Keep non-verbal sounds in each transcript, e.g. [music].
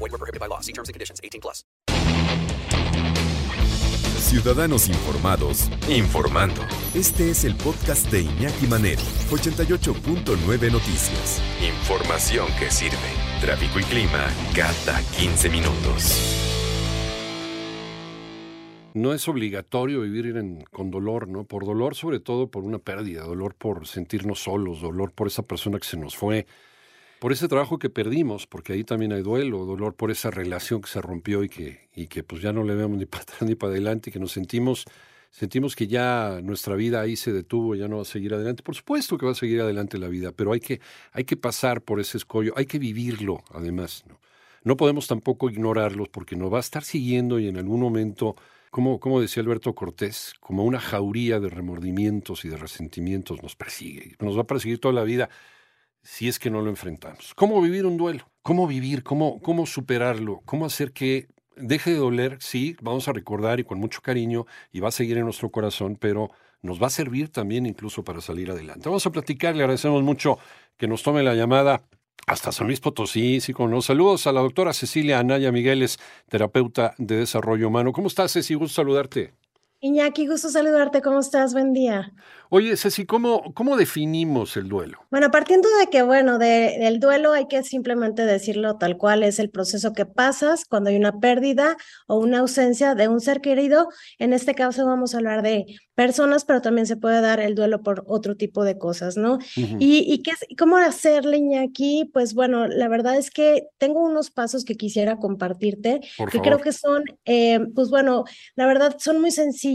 Void were prohibited by law. See terms and conditions. 18 plus. Ciudadanos informados, informando. Este es el podcast de Iñaki Manero, 88.9 Noticias. Información que sirve. Tráfico y clima cada 15 minutos. No es obligatorio vivir en- con dolor, ¿no? Por dolor, sobre todo por una pérdida, dolor por sentirnos solos, dolor por esa persona que se nos fue, por ese trabajo que perdimos, porque ahí también hay duelo, dolor por esa relación que se rompió y que, y que pues ya no le vemos ni [laughs] para atrás ni para adelante, que nos sentimos, sentimos que ya nuestra vida ahí se detuvo, ya no va a seguir adelante. Por supuesto que va a seguir adelante la vida, pero hay que, hay que pasar por ese escollo, hay que vivirlo además, ¿no? No podemos tampoco ignorarlos porque nos va a estar siguiendo y en algún momento, como, como decía Alberto Cortés, como una jauría de remordimientos y de resentimientos nos persigue. Nos va a perseguir toda la vida si es que no lo enfrentamos. ¿Cómo vivir un duelo? ¿Cómo vivir? ¿Cómo, cómo superarlo? ¿Cómo hacer que deje de doler? Sí, vamos a recordar y con mucho cariño y va a seguir en nuestro corazón, pero nos va a servir también incluso para salir adelante. Vamos a platicar, le agradecemos mucho que nos tome la llamada hasta San Luis Potosí, sí, con los saludos a la doctora Cecilia Anaya Migueles, terapeuta de desarrollo humano. ¿Cómo estás, Ceci? Gusto saludarte. Iñaki, gusto saludarte. ¿Cómo estás? Buen día. Oye, Ceci, ¿cómo, cómo definimos el duelo? Bueno, partiendo de que, bueno, de- del duelo hay que simplemente decirlo tal cual es el proceso que pasas cuando hay una pérdida o una ausencia de un ser querido. En este caso vamos a hablar de personas, pero también se puede dar el duelo por otro tipo de cosas, ¿no? ¿Y, y qué, es- cómo hacerle, Iñaki? Pues bueno, la verdad es que tengo unos pasos que quisiera compartirte, Por que favor. creo que son, eh, pues bueno, la verdad son muy sencillos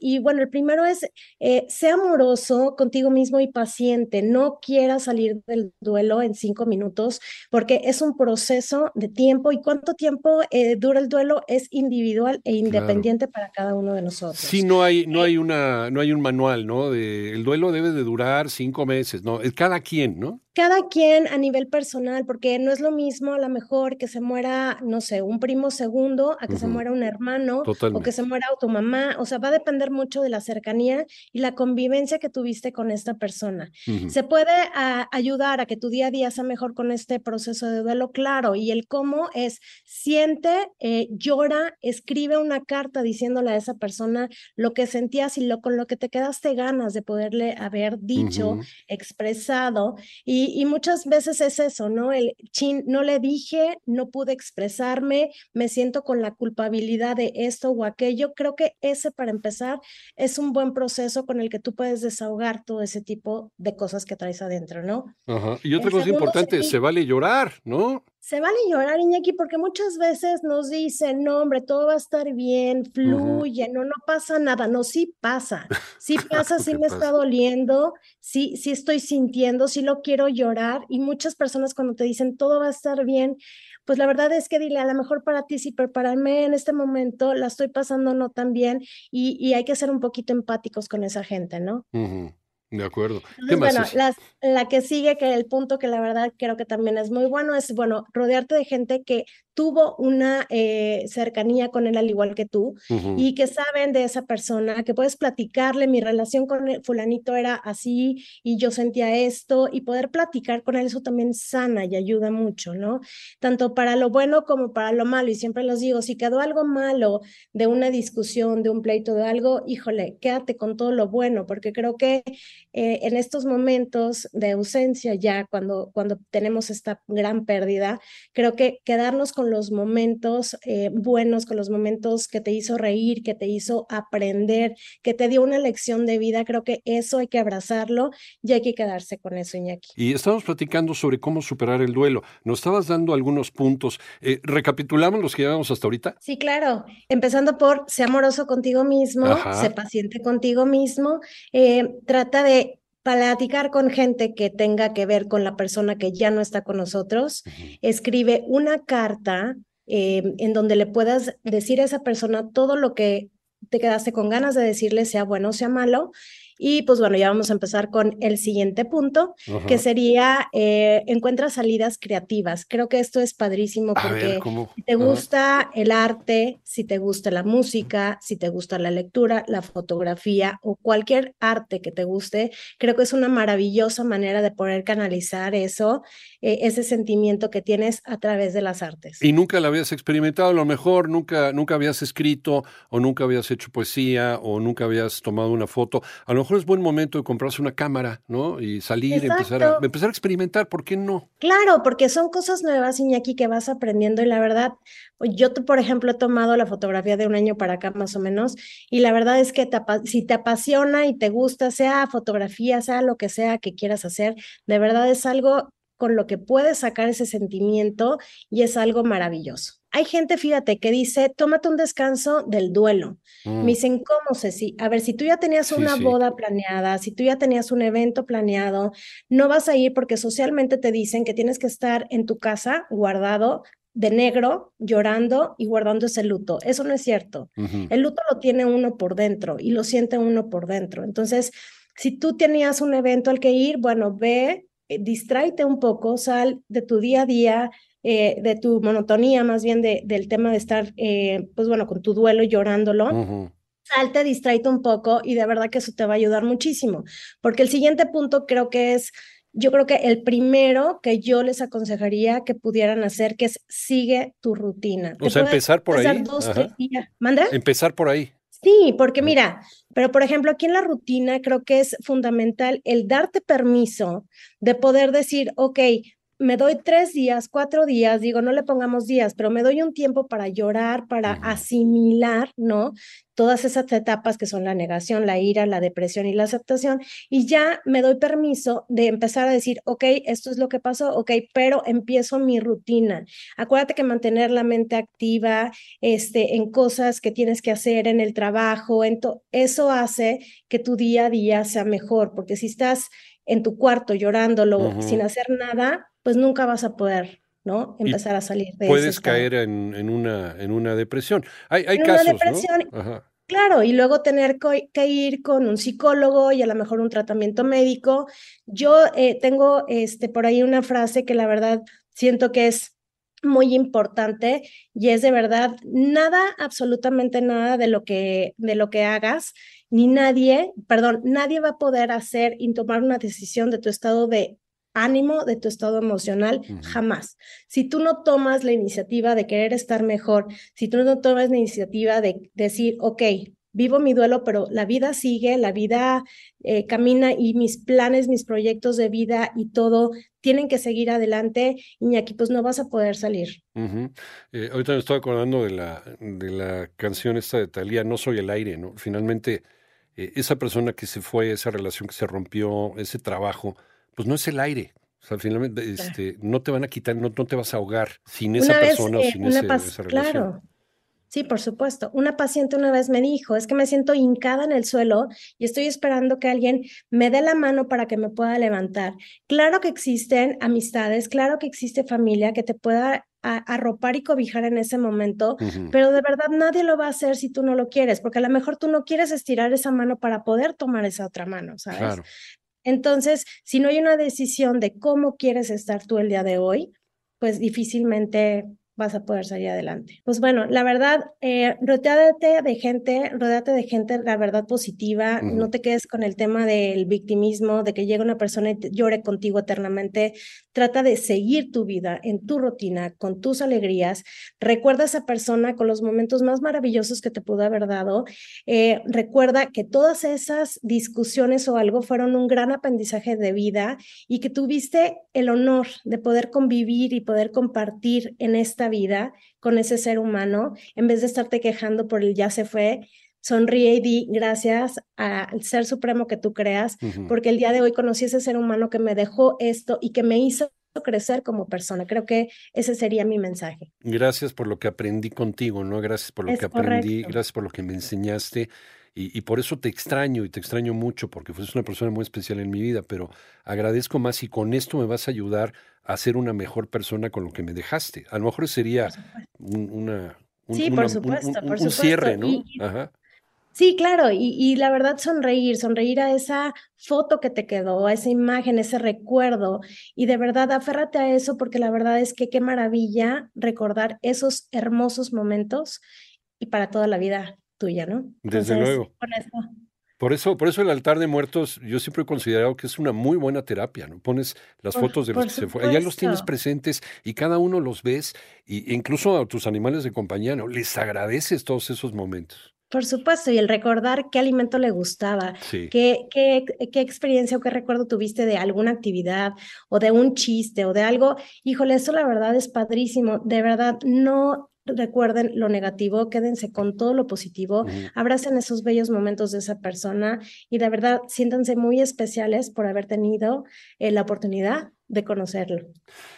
y bueno, el primero es, eh, sea amoroso contigo mismo y paciente, no quieras salir del duelo en cinco minutos porque es un proceso de tiempo y cuánto tiempo eh, dura el duelo es individual e independiente para cada uno de nosotros. Sí, no hay, no hay una, no hay un manual, ¿no? De, el duelo debe de durar cinco meses, ¿no? Cada quien, ¿no? Cada quien a nivel personal, porque no es lo mismo a lo mejor que se muera, no sé, un primo segundo, a que se Ujú. muera un hermano, o que Totalmente. se muera tu mamá, o sea, va a depender mucho de la cercanía y la convivencia que tuviste con esta persona. Ujú. Se puede ah, ayudar a que tu día a día sea mejor con este proceso de duelo, claro, y el cómo es siente, eh, llora, escribe una carta diciéndole a esa persona lo que sentías y lo con lo que te quedaste ganas de poderle haber dicho, Ujú. expresado, y, y muchas veces es eso, ¿no? El chin, no le dije, no pude expresarme, me siento con la culpabilidad de esto o aquello. Creo que ese, para empezar, es un buen proceso con el que tú puedes desahogar todo ese tipo de cosas que traes adentro, ¿no? Ajá. Y otra El cosa importante, sería- se vale llorar, ¿no? Se vale llorar, Iñaki, porque muchas veces nos dicen, no, hombre, todo va a estar bien, fluye, no, no pasa nada. No, sí pasa, sí [laughs] pasa, sí me está doliendo, sí, sí estoy sintiendo, sí lo quiero llorar. Y muchas personas cuando te dicen, todo va a estar bien, pues la verdad es que dile, a lo mejor para ti sí, pero para mí en este momento la estoy pasando no tan bien y, y hay que ser un poquito empáticos con esa gente, ¿no? De acuerdo. ¿Qué más? bueno, las- la que sigue, que el punto que la verdad creo que también es muy bueno, es, bueno, rodearte de gente que tuvo una eh, cercanía con él al igual que tú y que saben de esa persona, que puedes platicarle, mi relación con el fulanito era así y yo sentía esto y poder platicar con él, eso también sana y ayuda mucho, ¿no? Tanto para lo bueno como para lo malo. Y siempre los digo, si quedó algo malo de una discusión, de un pleito, de algo, híjole, quédate con todo lo bueno, porque creo que eh, en estos momentos de ausencia ya, cuando, cuando tenemos esta gran pérdida, creo que quedarnos con los momentos eh, buenos, con los momentos que te hizo reír, que te hizo aprender, que te dio una lección de vida, creo que eso hay que abrazarlo y hay que quedarse con eso, Iñaki. Y estamos platicando sobre cómo superar el duelo. Nos estabas dando algunos puntos. Eh, ¿Recapitulamos los que llevamos hasta ahorita? Sí, claro. Empezando por sé amoroso contigo mismo, Ajá. sé paciente contigo mismo, eh, trata de platicar con gente que tenga que ver con la persona que ya no está con nosotros, escribe una carta eh, en donde le puedas decir a esa persona todo lo que te quedaste con ganas de decirle, sea bueno o sea malo, y pues bueno, ya vamos a empezar con el siguiente punto, que sería eh, encuentra salidas creativas. Creo que esto es padrísimo porque si te gusta el arte, si te gusta la música, si te gusta la lectura, la fotografía o cualquier arte que te guste, creo que es una maravillosa manera de poder canalizar eso, eh, ese sentimiento que tienes a través de las artes. Y nunca lo habías experimentado, a lo mejor nunca, nunca habías escrito o nunca habías hecho poesía o nunca habías tomado una foto. A lo mejor es buen momento de comprarse una cámara, ¿no? Y salir, empezar a, empezar a experimentar, ¿por qué no? Claro, porque son cosas nuevas, Iñaki, que vas aprendiendo y la verdad, yo, por ejemplo, he tomado la fotografía de un año para acá más o menos y la verdad es que si te apasiona y te gusta, sea fotografía, sea lo que sea que quieras hacer, de verdad es algo con lo que puedes sacar ese sentimiento y es algo maravilloso. Hay gente, fíjate, que dice, tómate un descanso del duelo. Me mm. dicen, ¿cómo, Ceci? A ver, si tú ya tenías una boda planeada, si tú ya tenías un evento planeado, no vas a ir porque socialmente te dicen que tienes que estar en tu casa guardado de negro, llorando y guardando ese luto. Eso no es cierto. El luto lo tiene uno por dentro y lo siente uno por dentro. Entonces, si tú tenías un evento al que ir, bueno, ve, eh, distráete un poco, sal de tu día a día, eh, de tu monotonía, más bien de, del tema de estar, eh, pues bueno, con tu duelo y llorándolo. Salte, distráete un poco y de verdad que eso te va a ayudar muchísimo. Porque el siguiente punto creo que es, yo creo que el primero que yo les aconsejaría que pudieran hacer, que es sigue tu rutina. O sea, empezar por ahí. Empezar por ahí. Sí, porque mira, pero por ejemplo, aquí en la rutina creo que es fundamental el darte permiso de poder decir, ok, me doy tres días, cuatro días, digo, no le pongamos días, pero me doy un tiempo para llorar, para asimilar, ¿no? Todas esas etapas que son la negación, la ira, la depresión y la aceptación, y ya me doy permiso de empezar a decir, ok, esto es lo que pasó, ok, pero empiezo mi rutina. Acuérdate que mantener la mente activa este, en cosas que tienes que hacer en el trabajo, en eso hace que tu día a día sea mejor, porque si estás en tu cuarto llorándolo sin hacer nada, pues nunca vas a poder, ¿no? Empezar a salir de Puedes caer en, en, una, en una depresión. Hay, hay casos, una depresión, ¿no? Claro, y luego tener que ir con un psicólogo y a lo mejor un tratamiento médico. Yo eh, tengo este, por ahí una frase que la verdad siento que es muy importante y es de verdad nada, absolutamente nada de lo que, de lo que hagas, ni nadie, perdón, nadie va a poder hacer y tomar una decisión de tu estado de ánimo, de tu estado emocional, jamás. Si tú no tomas la iniciativa de querer estar mejor, si tú no tomas la iniciativa de decir, ok, vivo mi duelo, pero la vida sigue, la vida eh, camina y mis planes, mis proyectos de vida y todo tienen que seguir adelante, aquí pues no vas a poder salir. Eh, ahorita me estoy acordando de la, de la canción esta de Talía, No soy el aire, ¿no? Finalmente, eh, esa persona que se fue, esa relación que se rompió, ese trabajo, pues no es el aire. O sea, finalmente este, no te van a quitar, no, te vas a ahogar sin esa persona o sin esa relación. Claro. Sí, por supuesto. Una paciente una vez me dijo, es que me siento hincada en el suelo y estoy esperando que alguien me dé la mano para que me pueda levantar. Claro que existen amistades, claro que existe familia que te pueda arropar y cobijar en ese momento, pero de verdad nadie lo va a hacer si tú no lo quieres, porque a lo mejor tú no quieres estirar esa mano para poder tomar esa otra mano, ¿sabes? Claro. Entonces, si no hay una decisión de cómo quieres estar tú el día de hoy, pues difícilmente vas a poder salir adelante. Pues bueno, la verdad, eh, rodeate de gente, rodeate de gente, la verdad, positiva, no te quedes con el tema del victimismo, de que llegue una persona y llore contigo eternamente, trata de seguir tu vida en tu rutina, con tus alegrías, recuerda a esa persona con los momentos más maravillosos que te pudo haber dado, eh, recuerda que todas esas discusiones o algo fueron un gran aprendizaje de vida y que tuviste el honor de poder convivir y poder compartir en esta vida con ese ser humano, en vez de estarte quejando por el ya se fue, sonríe y di gracias al ser supremo que tú creas, porque el día de hoy conocí ese ser humano que me dejó esto y que me hizo crecer como persona. Creo que ese sería mi mensaje. Gracias por lo que aprendí contigo, ¿no? Gracias por lo Es que aprendí, correcto. gracias por lo que me enseñaste. Y, y por eso te extraño y te extraño mucho, porque fuiste una persona muy especial en mi vida, pero agradezco más y con esto me vas a ayudar a ser una mejor persona con lo que me dejaste. A lo mejor sería un, una, un, Sí, una- por supuesto, un- por un supuesto. cierre, ¿no? Y- Ajá. Sí, claro, y, y la verdad sonreír, sonreír a esa foto que te quedó, a esa imagen, ese recuerdo, y de verdad aférrate a eso porque la verdad es que qué maravilla recordar esos hermosos momentos y para toda la vida tuya, ¿no? Desde luego. con eso. Por eso, por eso el altar de muertos, yo siempre he considerado que es una muy buena terapia, ¿no? Pones las Por- fotos de los que se fueron, ya los tienes presentes y cada uno los ves, y, e incluso a tus animales de compañía, ¿no? Les agradeces todos esos momentos. Por supuesto, y el recordar qué alimento le gustaba, Sí. qué, qué, qué experiencia o qué recuerdo tuviste de alguna actividad o de un chiste o de algo. Híjole, eso la verdad es padrísimo. De verdad, no recuerden lo negativo, quédense con todo lo positivo, abracen esos bellos momentos de esa persona y de verdad siéntanse muy especiales por haber tenido eh, la oportunidad de conocerlo.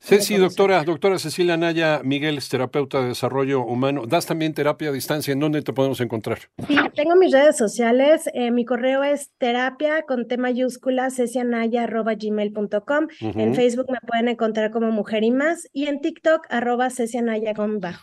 Ceci, doctora, doctora Cecilia Naya, Miguel es terapeuta de desarrollo humano. ¿Das también terapia a distancia? ¿En dónde te podemos encontrar? Sí, tengo mis redes sociales. eh, mi correo es terapia con T mayúscula cecianaya.gmail.com. En Ujú. Facebook me pueden encontrar como Mujer y Más y en TikTok arroba cecianaya con bajo.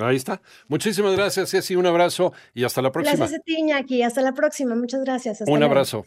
Ahí está. Muchísimas gracias, Ceci. Un abrazo y hasta la próxima. Gracias a ti, Iñaki. Hasta la próxima. Muchas gracias. Hasta Un luego. abrazo.